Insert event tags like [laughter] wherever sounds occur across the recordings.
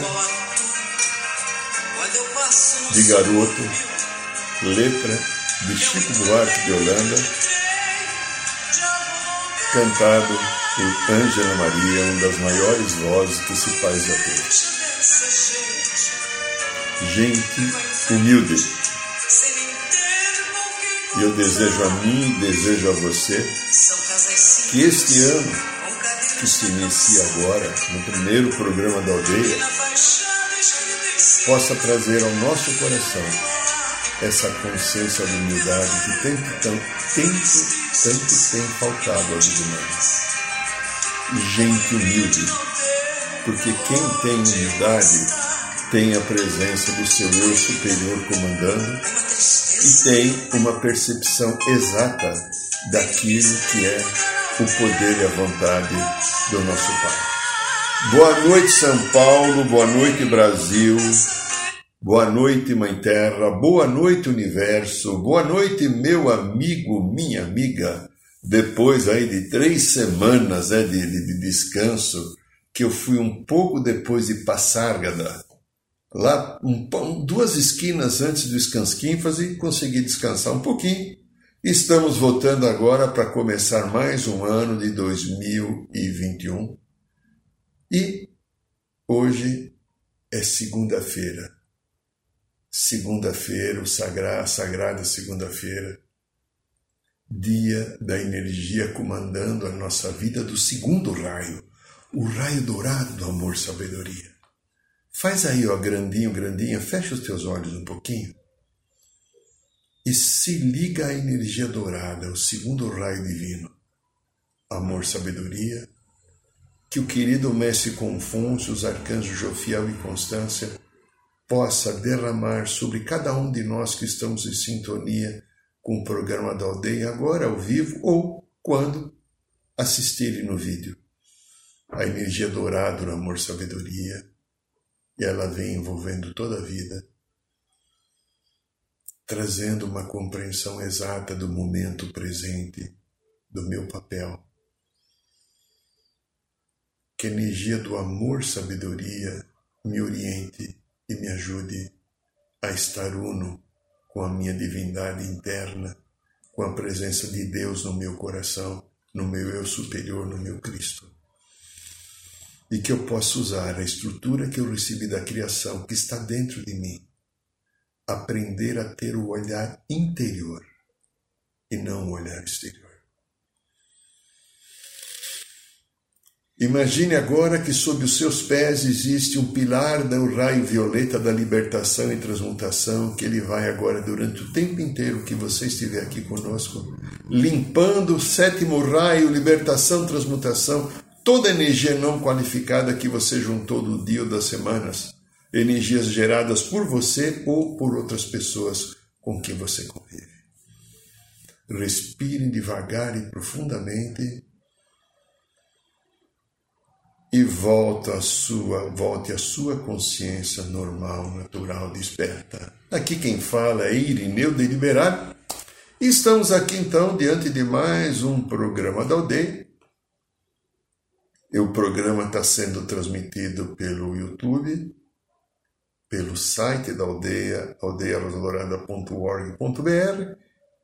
Música de garoto, letra de Chico Buarque de Holanda, cantado por Ângela Maria, uma das maiores vozes país já teve. Gente humilde. E eu desejo a mim desejo a você que este ano que se inicia agora, no primeiro programa da aldeia, possa trazer ao nosso coração essa consciência de humildade que tanto, tanto, tanto, tanto tem faltado aos humanos. Gente humilde, porque quem tem humildade tem a presença do seu eu superior comandando e tem uma percepção exata daquilo que é o poder e a vontade do nosso Pai. Boa noite, São Paulo, boa noite, Brasil, boa noite, Mãe Terra, boa noite, Universo, boa noite, meu amigo, minha amiga. Depois aí de três semanas né, de, de, de descanso, que eu fui um pouco depois de Passárgada, lá um, duas esquinas antes do Scansquinfas e consegui descansar um pouquinho Estamos voltando agora para começar mais um ano de 2021 e hoje é segunda-feira. Segunda-feira, o sagrado, sagrada segunda-feira, dia da energia comandando a nossa vida do segundo raio, o raio dourado do amor sabedoria. Faz aí, ó, grandinho, grandinha, fecha os teus olhos um pouquinho e se liga à energia dourada, o segundo raio divino, amor, sabedoria, que o querido mestre Confúcio, os arcanjos Jofiel e Constância possa derramar sobre cada um de nós que estamos em sintonia com o programa da aldeia, agora ao vivo ou quando assistirem no vídeo. A energia dourada do amor, sabedoria, e ela vem envolvendo toda a vida trazendo uma compreensão exata do momento presente, do meu papel. Que a energia do amor, sabedoria me oriente e me ajude a estar uno com a minha divindade interna, com a presença de Deus no meu coração, no meu eu superior, no meu Cristo. E que eu possa usar a estrutura que eu recebi da criação, que está dentro de mim, aprender a ter o olhar interior e não o olhar exterior. Imagine agora que sob os seus pés existe um pilar do raio violeta da libertação e transmutação, que ele vai agora durante o tempo inteiro que você estiver aqui conosco, limpando o sétimo raio, libertação, transmutação, toda energia não qualificada que você juntou do dia ou das semanas energias geradas por você ou por outras pessoas com quem você convive. Respire devagar e profundamente e volta a sua, volte a sua consciência normal, natural, desperta. Aqui quem fala é Irineu Deliberado. E estamos aqui então diante de mais um programa da aldeia. E o programa está sendo transmitido pelo YouTube, pelo site da aldeia, aldeiarosodorada.org.br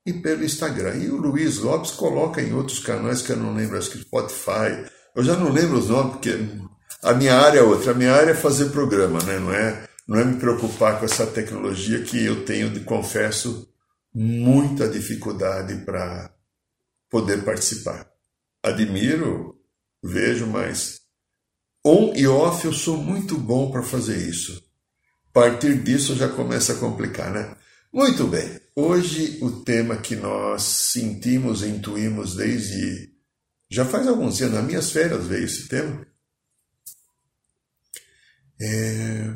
e pelo Instagram. E o Luiz Lopes coloca em outros canais que eu não lembro, acho que Spotify. Eu já não lembro os nomes, porque a minha área é outra. A minha área é fazer programa, né? não, é, não é me preocupar com essa tecnologia que eu tenho, de, confesso, muita dificuldade para poder participar. Admiro, vejo, mas on e off eu sou muito bom para fazer isso. Partir disso já começa a complicar, né? Muito bem, hoje o tema que nós sentimos e intuímos desde. Já faz alguns dias, nas minhas férias veio esse tema. É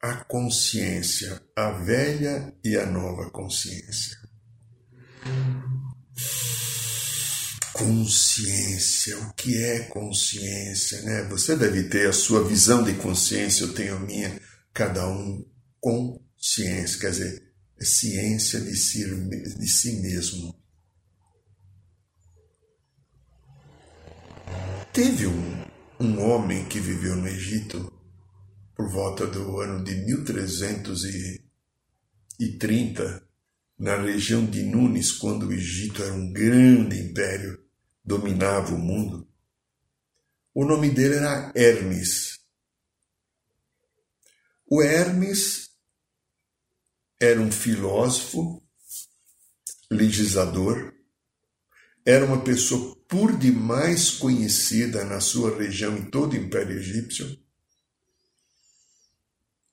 a consciência, a velha e a nova consciência. Consciência, o que é consciência, né? Você deve ter a sua visão de consciência, eu tenho a minha, cada um consciência, quer dizer, é ciência de si, de si mesmo. Teve um, um homem que viveu no Egito por volta do ano de 1330, na região de Nunes, quando o Egito era um grande império, dominava o mundo. O nome dele era Hermes. O Hermes era um filósofo, legislador, era uma pessoa por demais conhecida na sua região em todo o Império Egípcio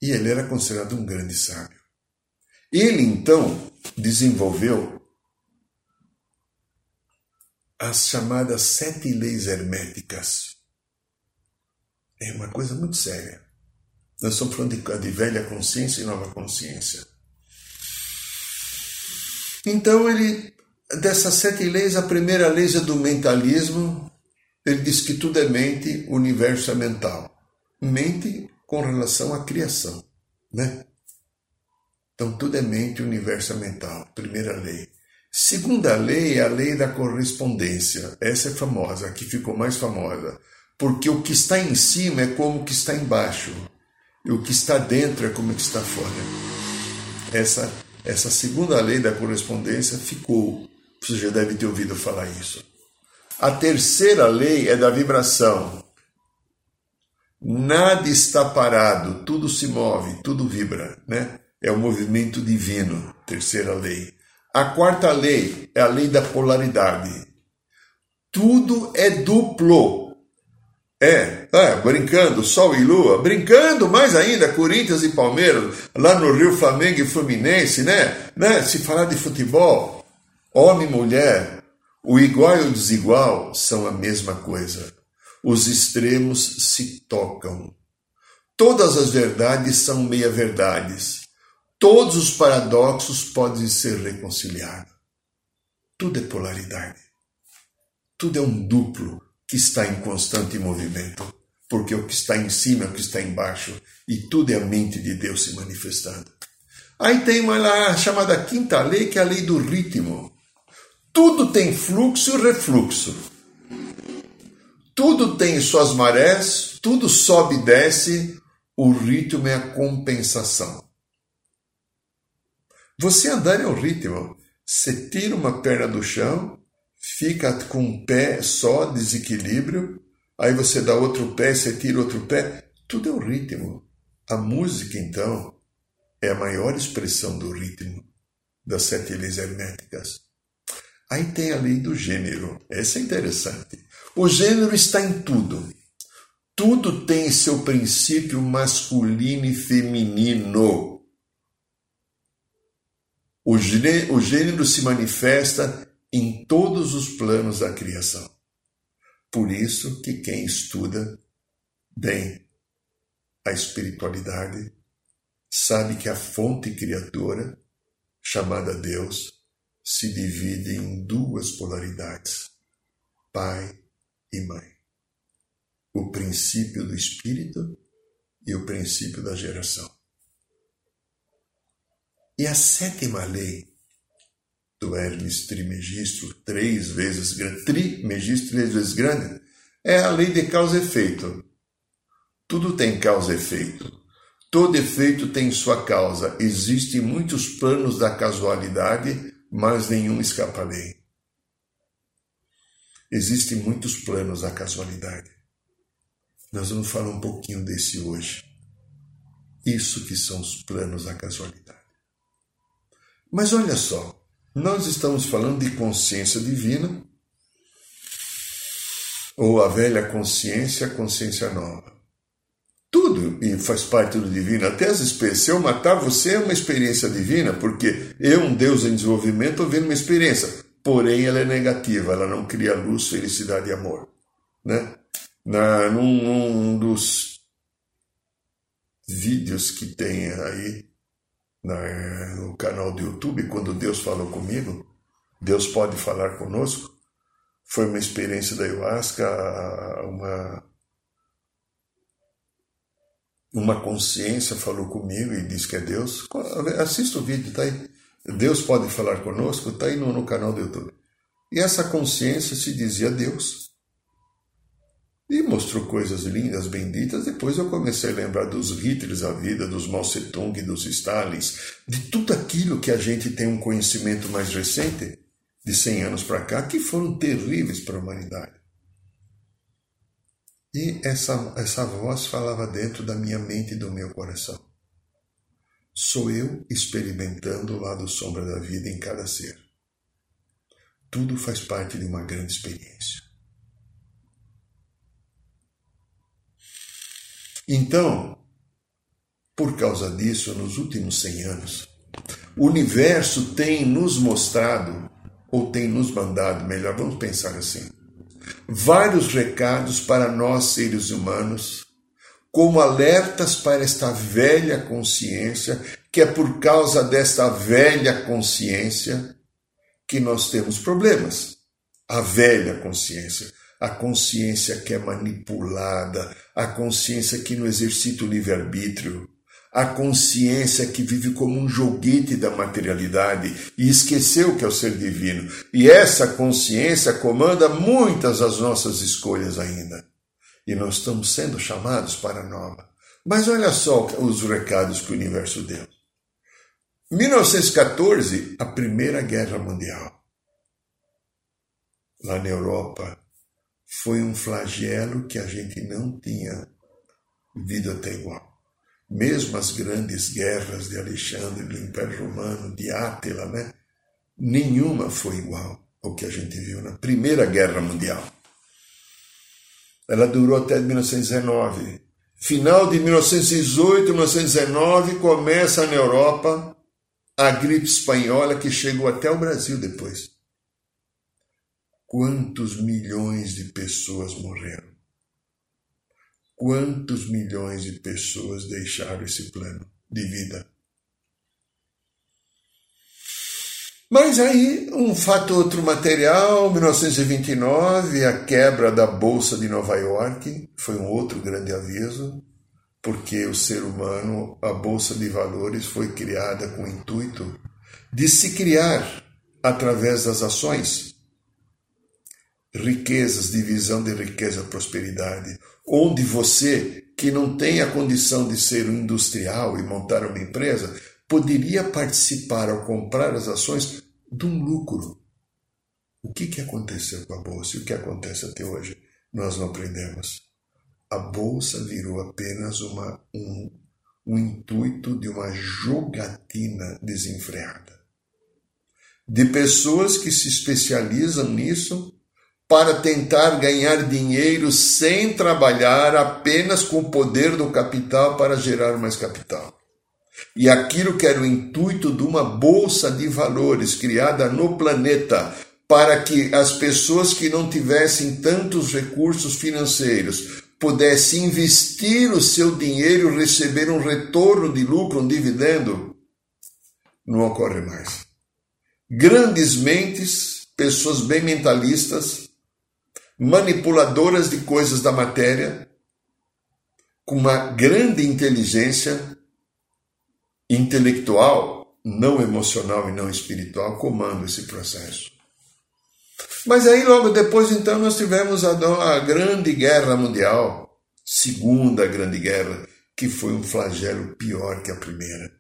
e ele era considerado um grande sábio. Ele então desenvolveu as chamadas sete leis herméticas. É uma coisa muito séria. Nós estamos falando de, de velha consciência e nova consciência. Então ele, dessas sete leis, a primeira lei é do mentalismo. Ele diz que tudo é mente, o universo é mental. Mente com relação à criação, né? Então tudo é mente, o universo é mental. Primeira lei. Segunda lei é a lei da correspondência. Essa é famosa, aqui ficou mais famosa. Porque o que está em cima é como o que está embaixo. O que está dentro é como o que está fora. Essa, essa segunda lei da correspondência ficou. Você já deve ter ouvido falar isso. A terceira lei é da vibração. Nada está parado, tudo se move, tudo vibra, né? É o movimento divino, terceira lei. A quarta lei é a lei da polaridade. Tudo é duplo. É, é, brincando, Sol e Lua, brincando mais ainda, Corinthians e Palmeiras, lá no Rio Flamengo e Fluminense, né? né? Se falar de futebol, homem e mulher, o igual e o desigual são a mesma coisa os extremos se tocam. Todas as verdades são meia-verdades. Todos os paradoxos podem ser reconciliados. Tudo é polaridade. Tudo é um duplo que está em constante movimento, porque o que está em cima é o que está embaixo, e tudo é a mente de Deus se manifestando. Aí tem uma lá chamada quinta lei, que é a lei do ritmo. Tudo tem fluxo e refluxo. Tudo tem suas marés, tudo sobe e desce, o ritmo é a compensação. Você andar é o ritmo. Você tira uma perna do chão, fica com um pé só, desequilíbrio, aí você dá outro pé, você tira outro pé. Tudo é o ritmo. A música, então, é a maior expressão do ritmo das sete leis herméticas. Aí tem a lei do gênero. Essa é interessante. O gênero está em tudo. Tudo tem seu princípio masculino e feminino. O gênero se manifesta em todos os planos da criação. Por isso que quem estuda bem a espiritualidade sabe que a fonte criadora, chamada Deus, se divide em duas polaridades: Pai e mãe. O princípio do espírito e o princípio da geração. E a sétima lei do Hermes Trimegistro, três vezes grande, trimegistro, três vezes grande, é a lei de causa e efeito. Tudo tem causa e efeito. Todo efeito tem sua causa. Existem muitos planos da casualidade, mas nenhum escapa à lei. Existem muitos planos da casualidade. Nós vamos falar um pouquinho desse hoje. Isso que são os planos da casualidade. Mas olha só, nós estamos falando de consciência divina, ou a velha consciência, a consciência nova. Tudo faz parte do divino. Até as espécies. Se eu matar você, é uma experiência divina, porque eu, um Deus em desenvolvimento, estou vendo uma experiência. Porém, ela é negativa, ela não cria luz, felicidade e amor. Né? Na, num, num dos vídeos que tem aí no canal do YouTube, quando Deus falou comigo, Deus pode falar conosco. Foi uma experiência da ayahuasca, uma uma consciência falou comigo e disse que é Deus. Assista o vídeo, tá aí. Deus pode falar conosco, tá aí no, no canal do YouTube. E essa consciência se dizia Deus. E mostrou coisas lindas, benditas. Depois eu comecei a lembrar dos Hitlers da vida, dos Mao Tse Tung, dos Stalins, de tudo aquilo que a gente tem um conhecimento mais recente, de 100 anos para cá, que foram terríveis para a humanidade. E essa, essa voz falava dentro da minha mente e do meu coração. Sou eu experimentando o lado sombra da vida em cada ser. Tudo faz parte de uma grande experiência. Então, por causa disso, nos últimos 100 anos, o universo tem nos mostrado, ou tem nos mandado, melhor, vamos pensar assim, vários recados para nós seres humanos, como alertas para esta velha consciência, que é por causa desta velha consciência que nós temos problemas. A velha consciência, a consciência que é manipulada, a consciência que não exercita o livre-arbítrio, a consciência que vive como um joguete da materialidade e esqueceu que é o ser divino. E essa consciência comanda muitas das nossas escolhas ainda. E nós estamos sendo chamados para a nova. Mas olha só os recados que o universo deu. 1914, a Primeira Guerra Mundial. Lá na Europa, foi um flagelo que a gente não tinha vivido até igual mesmo as grandes guerras de Alexandre, do Império Romano, de Átila, né? nenhuma foi igual ao que a gente viu na Primeira Guerra Mundial. Ela durou até 1919. Final de 1918, 1919, começa na Europa a gripe espanhola que chegou até o Brasil depois. Quantos milhões de pessoas morreram? Quantos milhões de pessoas deixaram esse plano de vida? Mas aí, um fato outro material, 1929, a quebra da Bolsa de Nova York, foi um outro grande aviso, porque o ser humano, a Bolsa de Valores foi criada com o intuito de se criar, através das ações, riquezas, divisão de riqueza, prosperidade, onde você, que não tem a condição de ser um industrial e montar uma empresa, poderia participar ao comprar as ações de um lucro. O que, que aconteceu com a bolsa e o que acontece até hoje? Nós não aprendemos. A bolsa virou apenas uma, um, um intuito de uma jogatina desenfreada. De pessoas que se especializam nisso para tentar ganhar dinheiro sem trabalhar, apenas com o poder do capital para gerar mais capital. E aquilo que era o intuito de uma bolsa de valores criada no planeta para que as pessoas que não tivessem tantos recursos financeiros pudessem investir o seu dinheiro e receber um retorno de lucro, um dividendo, não ocorre mais. Grandes mentes, pessoas bem mentalistas, manipuladoras de coisas da matéria, com uma grande inteligência intelectual, não emocional e não espiritual, comando esse processo. Mas aí, logo depois, então, nós tivemos a, a Grande Guerra Mundial, Segunda Grande Guerra, que foi um flagelo pior que a primeira.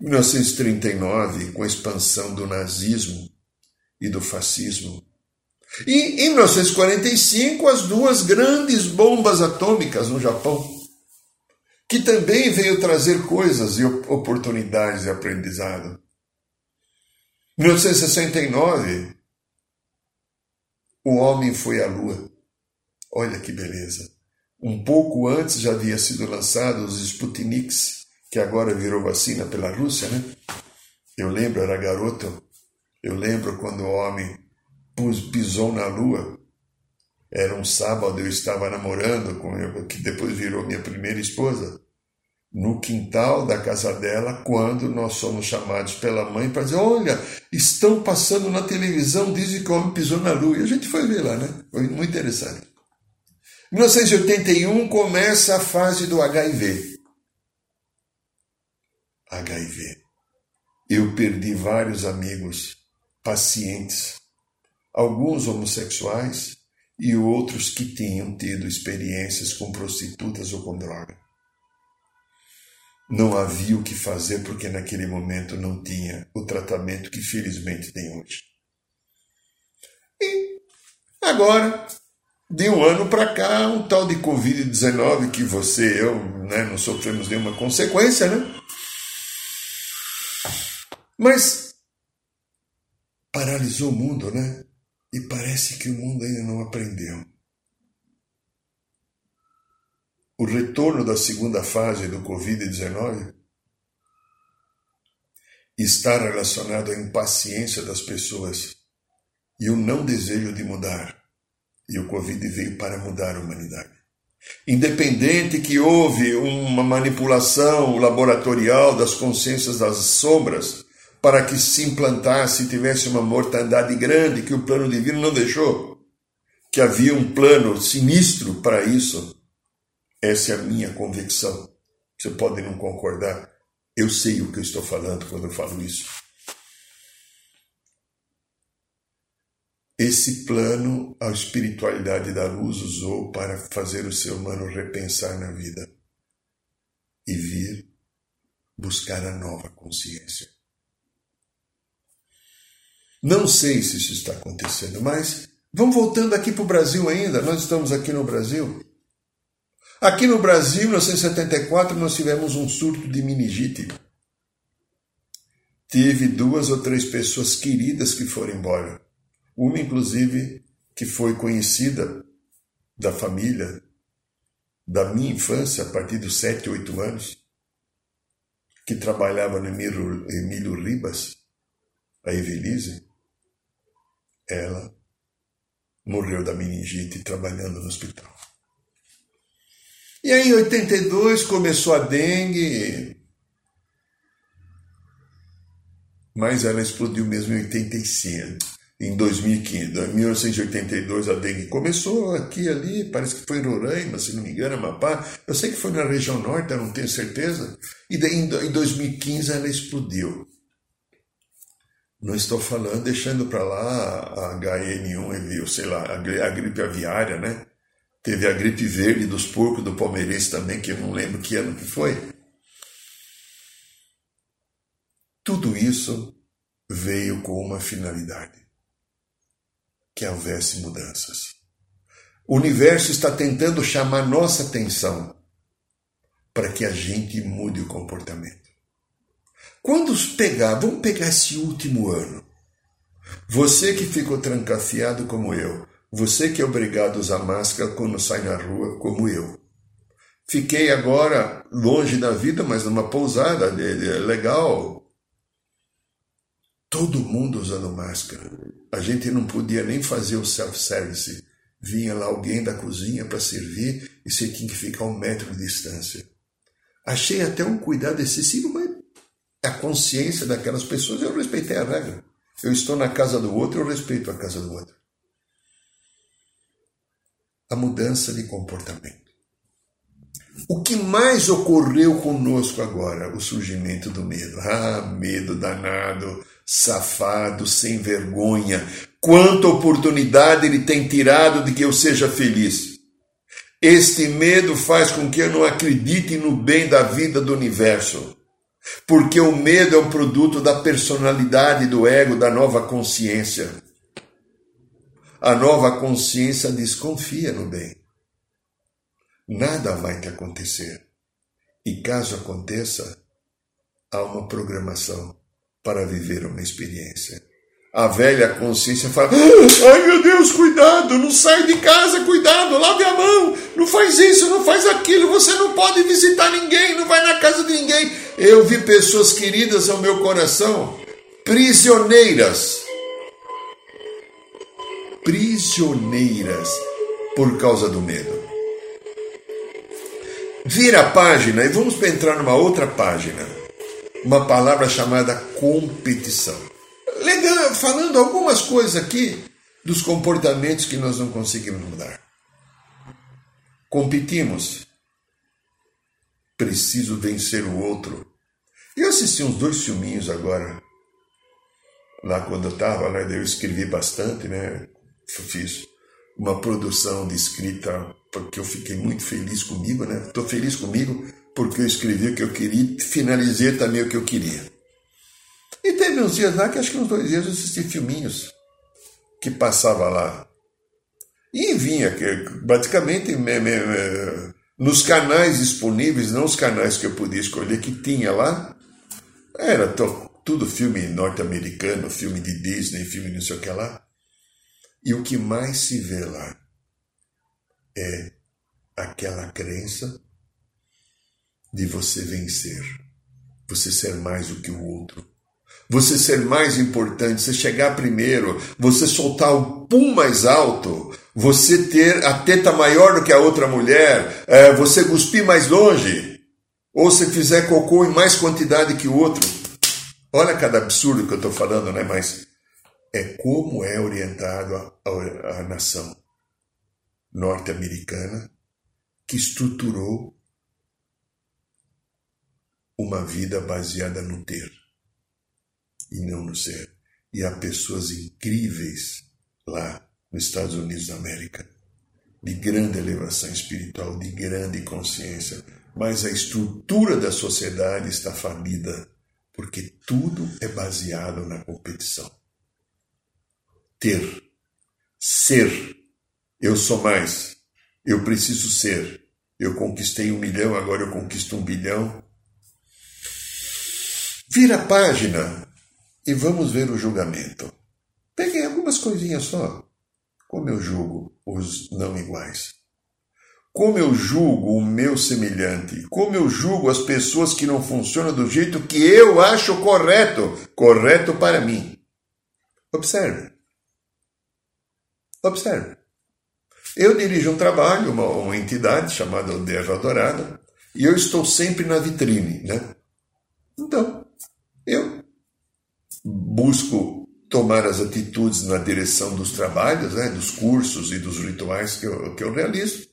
1939, com a expansão do nazismo e do fascismo, e em 1945, as duas grandes bombas atômicas no Japão, que também veio trazer coisas e oportunidades de aprendizado. 1969, o homem foi à Lua. Olha que beleza. Um pouco antes já havia sido lançado os Sputniks, que agora virou vacina pela Rússia, né? Eu lembro, era garoto, eu lembro quando o homem pisou na lua. Era um sábado, eu estava namorando com eu, que depois virou minha primeira esposa, no quintal da casa dela, quando nós somos chamados pela mãe para dizer: Olha, estão passando na televisão, dizem que o homem pisou na lua. E a gente foi ver lá, né? Foi muito interessante. 1981 começa a fase do HIV. HIV. Eu perdi vários amigos, pacientes, alguns homossexuais e outros que tinham tido experiências com prostitutas ou com droga. Não havia o que fazer porque naquele momento não tinha o tratamento que felizmente tem hoje. E agora de um ano para cá, um tal de Covid-19 que você e eu né, não sofremos nenhuma consequência, né? Mas paralisou o mundo, né? E parece que o mundo ainda não aprendeu. O retorno da segunda fase do Covid-19 está relacionado à impaciência das pessoas e o não desejo de mudar. E o Covid veio para mudar a humanidade. Independente que houve uma manipulação laboratorial das consciências das sombras para que se implantasse e tivesse uma mortandade grande que o plano divino não deixou, que havia um plano sinistro para isso. Essa é a minha convicção. Você pode não concordar, eu sei o que eu estou falando quando eu falo isso. Esse plano a espiritualidade da luz usou para fazer o ser humano repensar na vida e vir buscar a nova consciência. Não sei se isso está acontecendo, mas vamos voltando aqui para o Brasil ainda. Nós estamos aqui no Brasil. Aqui no Brasil, em 1974, nós tivemos um surto de meningite. Tive duas ou três pessoas queridas que foram embora. Uma, inclusive, que foi conhecida da família, da minha infância, a partir dos sete, oito anos, que trabalhava no Emílio, Emílio Ribas, a Evelise, ela morreu da meningite trabalhando no hospital. E aí, em 82, começou a dengue, mas ela explodiu mesmo em 85 em 2015. Em 1982 a dengue começou aqui ali, parece que foi em Roraima, se não me engano, Amapá. Eu sei que foi na região norte, eu não tenho certeza. E daí, em 2015 ela explodiu. Não estou falando, deixando para lá a HN1, sei lá, a gripe aviária, né? Teve a gripe verde dos porcos do palmeirense também, que eu não lembro que ano que foi. Tudo isso veio com uma finalidade que houvesse mudanças. O universo está tentando chamar nossa atenção para que a gente mude o comportamento. Quando pegar, vamos pegar esse último ano. Você que ficou trancafiado como eu, você que é obrigado a usar máscara quando sai na rua, como eu. Fiquei agora longe da vida, mas numa pousada legal, Todo mundo usando máscara. A gente não podia nem fazer o self-service. Vinha lá alguém da cozinha para servir e você tinha que ficar um metro de distância. Achei até um cuidado excessivo, mas a consciência daquelas pessoas, eu respeitei a regra. Eu estou na casa do outro, eu respeito a casa do outro. A mudança de comportamento. O que mais ocorreu conosco agora? O surgimento do medo. Ah, medo danado Safado, sem vergonha, quanta oportunidade ele tem tirado de que eu seja feliz. Este medo faz com que eu não acredite no bem da vida do universo, porque o medo é um produto da personalidade do ego, da nova consciência. A nova consciência desconfia no bem. Nada vai te acontecer. E caso aconteça, há uma programação para viver uma experiência. A velha consciência fala: Ai meu Deus, cuidado, não sai de casa, cuidado, lave a mão, não faz isso, não faz aquilo, você não pode visitar ninguém, não vai na casa de ninguém. Eu vi pessoas queridas ao meu coração, prisioneiras, prisioneiras por causa do medo. Vira a página e vamos entrar numa outra página. Uma palavra chamada competição. Falando algumas coisas aqui dos comportamentos que nós não conseguimos mudar. Competimos. Preciso vencer o outro. Eu assisti uns dois filminhos agora. Lá quando eu estava, né, eu escrevi bastante, né? Fiz uma produção de escrita porque eu fiquei muito feliz comigo, né? Estou feliz comigo porque eu escrevi o que eu queria, finalizei também o que eu queria. E teve uns dias lá que acho que uns dois dias eu assisti filminhos que passava lá. E vinha, me, nos canais disponíveis, não os canais que eu podia escolher, que tinha lá, era tudo filme norte-americano, filme de Disney, filme não sei o que lá. E o que mais se vê lá é aquela crença de você vencer, você ser mais do que o outro, você ser mais importante, você chegar primeiro, você soltar o pum mais alto, você ter a teta maior do que a outra mulher, é, você cuspir mais longe, ou se fizer cocô em mais quantidade que o outro. Olha cada absurdo que eu estou falando, né? Mas é como é orientado a, a, a nação norte-americana que estruturou uma vida baseada no ter e não no ser. E há pessoas incríveis lá nos Estados Unidos da América, de grande elevação espiritual, de grande consciência, mas a estrutura da sociedade está falida, porque tudo é baseado na competição ter, ser. Eu sou mais. Eu preciso ser. Eu conquistei um milhão, agora eu conquisto um bilhão. Vira a página e vamos ver o julgamento. Peguei algumas coisinhas só. Como eu julgo os não iguais. Como eu julgo o meu semelhante. Como eu julgo as pessoas que não funcionam do jeito que eu acho correto. Correto para mim. Observe. Observe. Eu dirijo um trabalho, uma, uma entidade chamada Aldeia Dourada, e eu estou sempre na vitrine, né? Então, busco tomar as atitudes na direção dos trabalhos, né, dos cursos e dos rituais que eu, que eu realizo,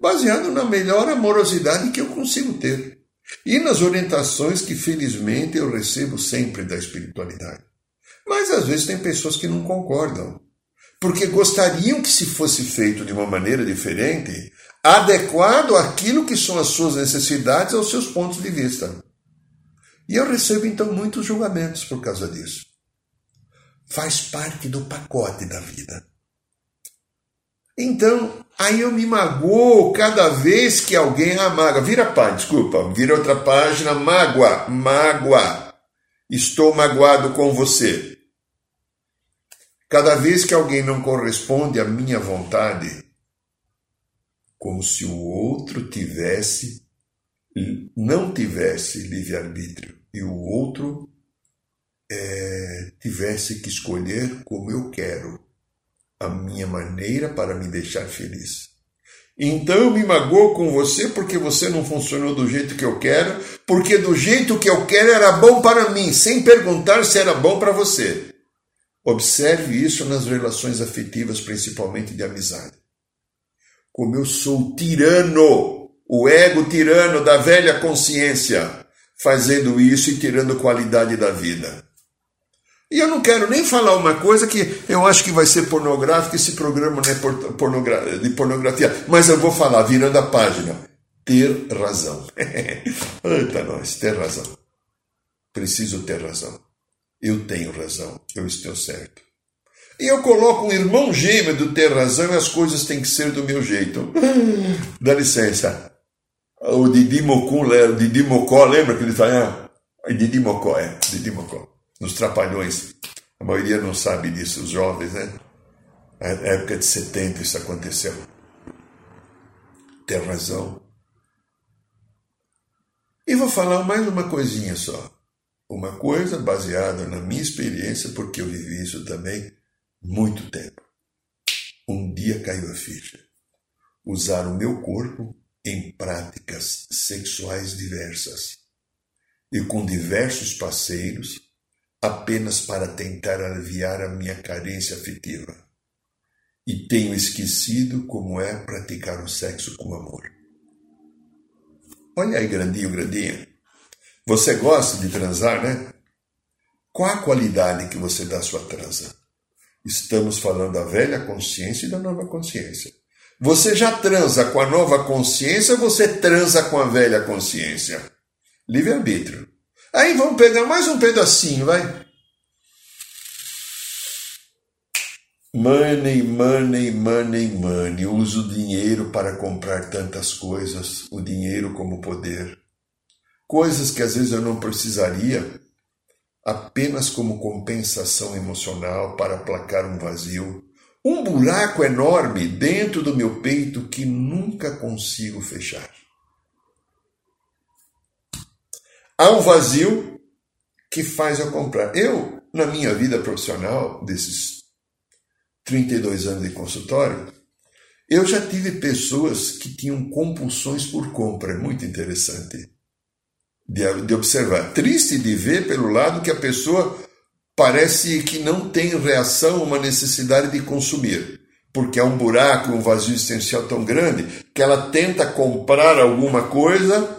baseado na melhor amorosidade que eu consigo ter e nas orientações que felizmente eu recebo sempre da espiritualidade. Mas às vezes tem pessoas que não concordam porque gostariam que se fosse feito de uma maneira diferente, adequado àquilo que são as suas necessidades, aos seus pontos de vista. E eu recebo então muitos julgamentos por causa disso. Faz parte do pacote da vida. Então, aí eu me magoo cada vez que alguém amaga. Vira página, desculpa, vira outra página, mágoa, mágoa. Estou magoado com você. Cada vez que alguém não corresponde à minha vontade, como se o outro tivesse não tivesse livre-arbítrio e o outro é, tivesse que escolher como eu quero, a minha maneira para me deixar feliz. Então me magoo com você porque você não funcionou do jeito que eu quero, porque do jeito que eu quero era bom para mim, sem perguntar se era bom para você. Observe isso nas relações afetivas, principalmente de amizade. Como eu sou tirano, o ego tirano da velha consciência, fazendo isso e tirando qualidade da vida. E eu não quero nem falar uma coisa que eu acho que vai ser pornográfico, esse programa não é pornogra de pornografia, mas eu vou falar, virando a página. Ter razão. [laughs] Eita, nós, ter razão. Preciso ter razão. Eu tenho razão, eu estou certo. E eu coloco um irmão gêmeo do ter razão e as coisas têm que ser do meu jeito. [laughs] Dá licença. O Didi Mocó, o Didi Mocó lembra que ele fala? Ah, Didi Mocó, é, Didi Mocó. Nos Trapalhões. A maioria não sabe disso, os jovens, né? Na época de 70 isso aconteceu. Tem razão. E vou falar mais uma coisinha só. Uma coisa baseada na minha experiência, porque eu vivi isso também muito tempo. Um dia caiu a ficha. Usar o meu corpo em práticas sexuais diversas e com diversos parceiros apenas para tentar aliviar a minha carência afetiva. E tenho esquecido como é praticar o sexo com amor. Olha aí, grandinho, grandinho. Você gosta de transar, né? Qual a qualidade que você dá à sua transa? Estamos falando da velha consciência e da nova consciência. Você já transa com a nova consciência ou você transa com a velha consciência? Livre-arbítrio. Aí vamos pegar mais um pedacinho, vai. Money, money, money, money. Uso o dinheiro para comprar tantas coisas, o dinheiro como poder. Coisas que às vezes eu não precisaria, apenas como compensação emocional para aplacar um vazio, um buraco enorme dentro do meu peito que nunca consigo fechar. Há um vazio que faz eu comprar. Eu, na minha vida profissional, desses 32 anos de consultório, eu já tive pessoas que tinham compulsões por compra, é muito interessante de, de observar. Triste de ver pelo lado que a pessoa parece que não tem reação a uma necessidade de consumir, porque há um buraco, um vazio existencial tão grande que ela tenta comprar alguma coisa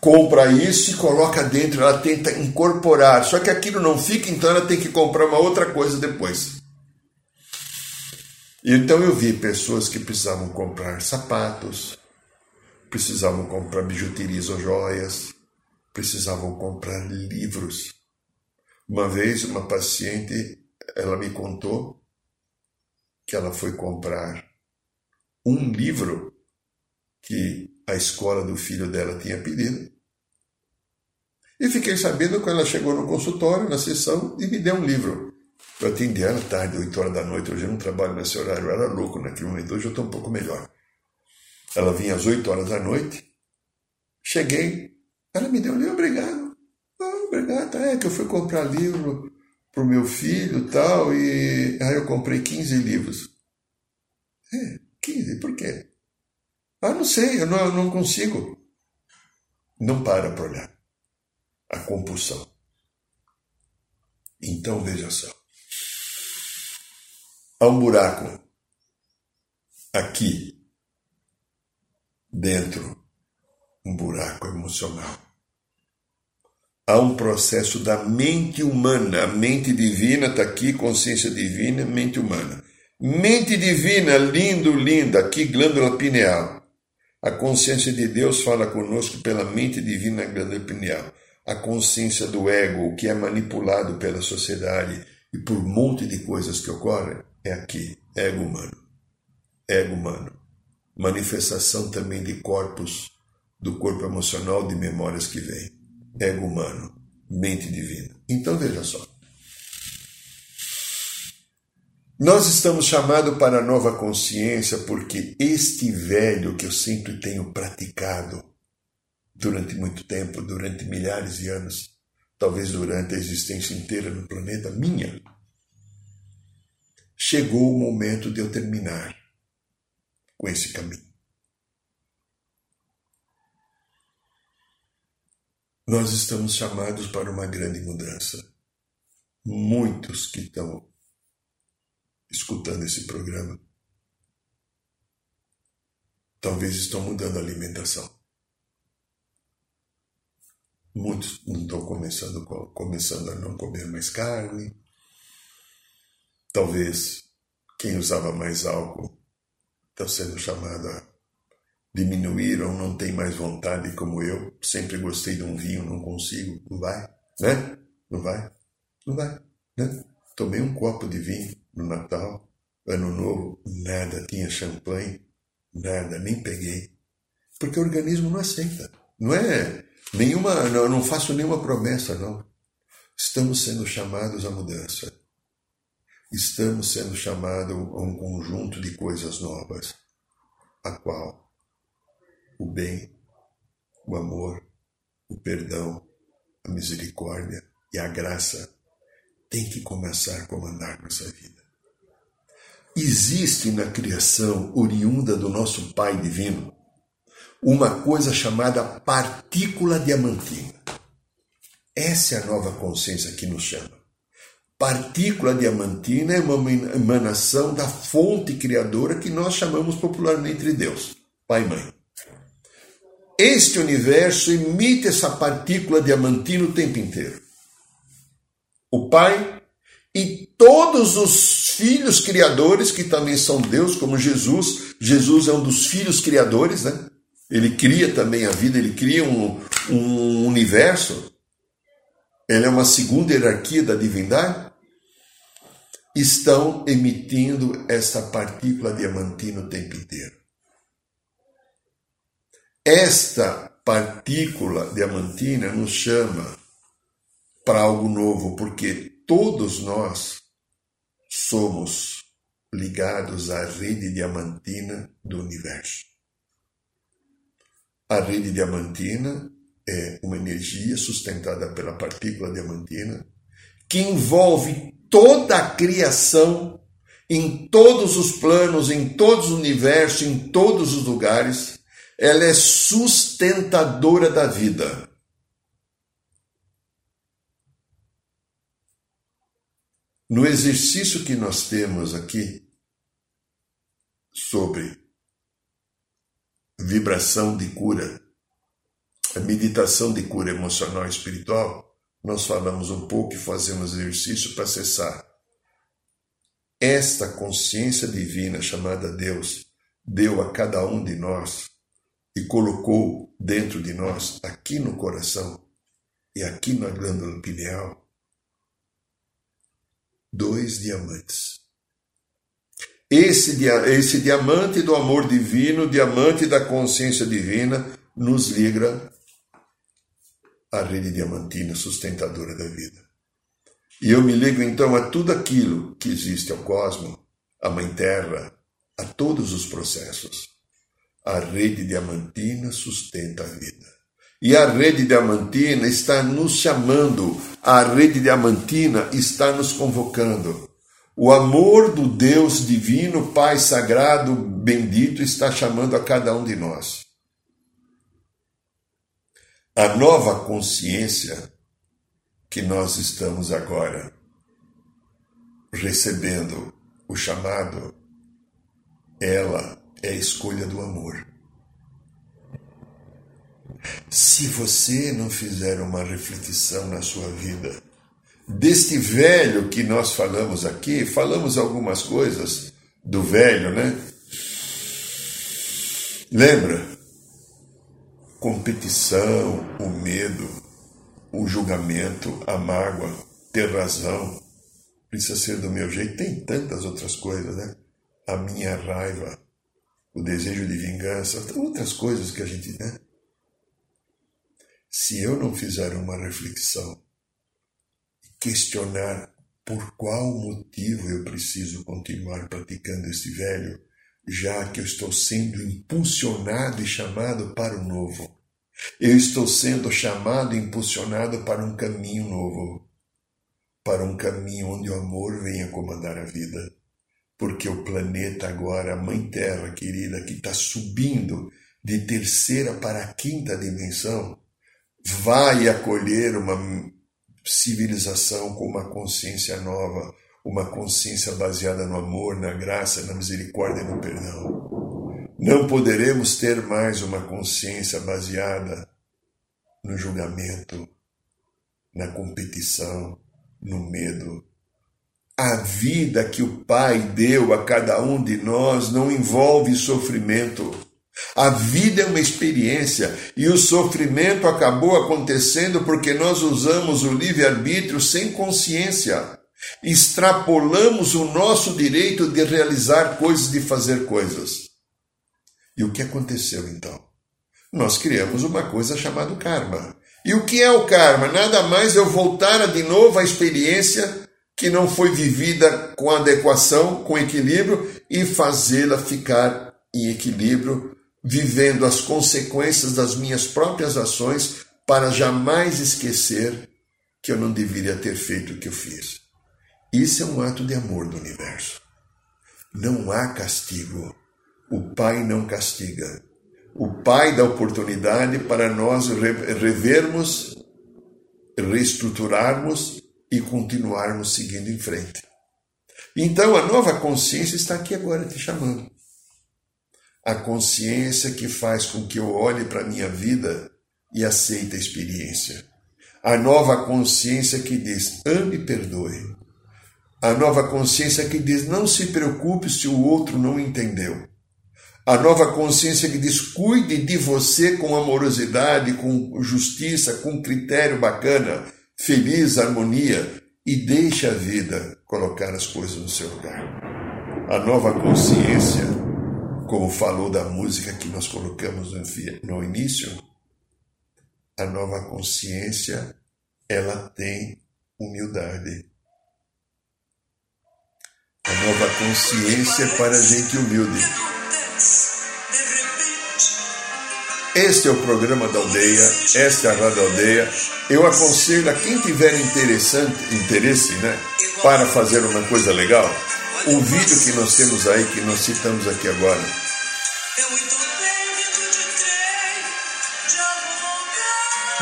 compra isso e coloca dentro, ela tenta incorporar, só que aquilo não fica, então ela tem que comprar uma outra coisa depois. Então eu vi pessoas que precisavam comprar sapatos, precisavam comprar bijuterias ou joias, precisavam comprar livros. Uma vez uma paciente, ela me contou que ela foi comprar um livro que a escola do filho dela tinha pedido. E fiquei sabendo quando ela chegou no consultório, na sessão, e me deu um livro. Eu atendi ela tarde, 8 horas da noite, hoje eu não trabalho nesse horário, eu era louco naquele momento, hoje eu estou um pouco melhor. Ela vinha às 8 horas da noite, cheguei, ela me deu um livro, obrigado. Obrigado, é que eu fui comprar livro para o meu filho tal, e aí eu comprei 15 livros. É, 15, por quê? Ah, não sei, eu não, eu não consigo. Não para para olhar. A compulsão. Então veja só. Há um buraco aqui dentro, um buraco emocional. Há um processo da mente humana, a mente divina está aqui, consciência divina, mente humana. Mente divina, lindo, linda, aqui glândula pineal. A consciência de Deus fala conosco pela mente divina grande pineal. A consciência do ego, o que é manipulado pela sociedade e por um monte de coisas que ocorrem, é aqui, ego humano. Ego humano. Manifestação também de corpos, do corpo emocional, de memórias que vêm. Ego humano, mente divina. Então veja só. Nós estamos chamados para a nova consciência porque este velho que eu sempre tenho praticado durante muito tempo, durante milhares de anos, talvez durante a existência inteira no planeta minha, chegou o momento de eu terminar com esse caminho. Nós estamos chamados para uma grande mudança. Muitos que estão escutando esse programa talvez estão mudando a alimentação. Muitos estão começando, começando a não comer mais carne. Talvez quem usava mais álcool está sendo chamado a diminuir ou não tem mais vontade como eu. Sempre gostei de um vinho, não consigo. Não vai, né? Não vai? Não vai, né? Tomei um copo de vinho no Natal, Ano Novo, nada, tinha champanhe, nada, nem peguei. Porque o organismo não aceita. Não é nenhuma, não, não faço nenhuma promessa, não. Estamos sendo chamados à mudança. estamos sendo chamados a um conjunto de coisas novas, a qual o bem, o amor, o perdão, a misericórdia e a graça tem que começar a comandar nossa vida. Existe na criação oriunda do nosso Pai divino uma coisa chamada partícula diamantina. Essa é a nova consciência que nos chama. Partícula diamantina é uma emanação da fonte criadora que nós chamamos popularmente de Deus, Pai e Mãe. Este universo emite essa partícula diamantina o tempo inteiro. O Pai e todos os filhos criadores, que também são Deus, como Jesus. Jesus é um dos filhos criadores, né? Ele cria também a vida, ele cria um, um universo. Ele é uma segunda hierarquia da divindade. Estão emitindo essa partícula diamantina o tempo inteiro. Esta partícula diamantina nos chama para algo novo, porque todos nós somos ligados à rede diamantina do universo. A rede diamantina é uma energia sustentada pela partícula diamantina que envolve toda a criação em todos os planos, em todos os universos, em todos os lugares. Ela é sustentadora da vida. No exercício que nós temos aqui sobre vibração de cura, a meditação de cura emocional e espiritual, nós falamos um pouco e fazemos exercício para acessar esta consciência divina chamada Deus, deu a cada um de nós e colocou dentro de nós, aqui no coração e aqui na glândula pineal, dois diamantes. Esse, esse diamante do amor divino, diamante da consciência divina, nos liga à rede diamantina sustentadora da vida. E eu me ligo então a tudo aquilo que existe ao cosmos, à Mãe Terra, a todos os processos. A rede diamantina sustenta a vida. E a rede diamantina está nos chamando, a rede diamantina está nos convocando. O amor do Deus divino, Pai sagrado, bendito, está chamando a cada um de nós. A nova consciência que nós estamos agora recebendo o chamado, ela é a escolha do amor. Se você não fizer uma reflexão na sua vida, deste velho que nós falamos aqui, falamos algumas coisas do velho, né? Lembra? Competição, o medo, o julgamento, a mágoa, ter razão, precisa ser do meu jeito. Tem tantas outras coisas, né? A minha raiva, o desejo de vingança, outras coisas que a gente, né? se eu não fizer uma reflexão e questionar por qual motivo eu preciso continuar praticando este velho, já que eu estou sendo impulsionado e chamado para o novo. Eu estou sendo chamado e impulsionado para um caminho novo, para um caminho onde o amor venha comandar a vida. Porque o planeta agora, a Mãe Terra querida, que está subindo de terceira para a quinta dimensão, vai acolher uma civilização com uma consciência nova, uma consciência baseada no amor, na graça, na misericórdia e no perdão. Não poderemos ter mais uma consciência baseada no julgamento, na competição, no medo. A vida que o Pai deu a cada um de nós não envolve sofrimento a vida é uma experiência e o sofrimento acabou acontecendo porque nós usamos o livre-arbítrio sem consciência. Extrapolamos o nosso direito de realizar coisas, de fazer coisas. E o que aconteceu então? Nós criamos uma coisa chamada karma. E o que é o karma? Nada mais eu voltar de novo à experiência que não foi vivida com adequação, com equilíbrio e fazê-la ficar em equilíbrio, vivendo as consequências das minhas próprias ações para jamais esquecer que eu não deveria ter feito o que eu fiz. Isso é um ato de amor do universo. Não há castigo. O Pai não castiga. O Pai dá oportunidade para nós revermos, reestruturarmos e continuarmos seguindo em frente. Então a nova consciência está aqui agora te chamando. A consciência que faz com que eu olhe para a minha vida e aceite a experiência. A nova consciência que diz: ame e perdoe. A nova consciência que diz: não se preocupe se o outro não entendeu. A nova consciência que diz: cuide de você com amorosidade, com justiça, com critério bacana feliz, harmonia e deixe a vida colocar as coisas no seu lugar. A nova consciência, como falou da música que nós colocamos no início, a nova consciência, ela tem humildade. A nova consciência é para gente humilde. Este é o programa da aldeia, esta é a Rádio Aldeia. Eu aconselho a quem tiver interessante, interesse né, para fazer uma coisa legal, o vídeo que nós temos aí, que nós citamos aqui agora.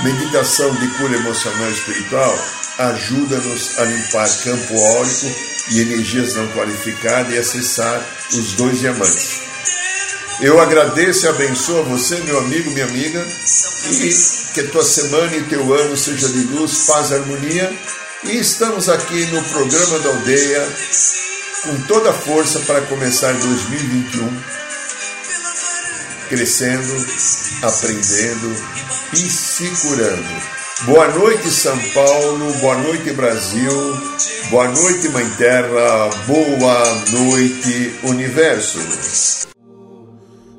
Meditação de cura emocional e espiritual ajuda-nos a limpar campo órico e energias não qualificadas e acessar os dois diamantes. Eu agradeço e abençoo a você, meu amigo, minha amiga, e que tua semana e teu ano seja de luz, paz e harmonia. E estamos aqui no programa da aldeia com toda a força para começar 2021 crescendo, aprendendo e se curando. Boa noite, São Paulo. Boa noite, Brasil. Boa noite, Mãe Terra. Boa noite, Universo.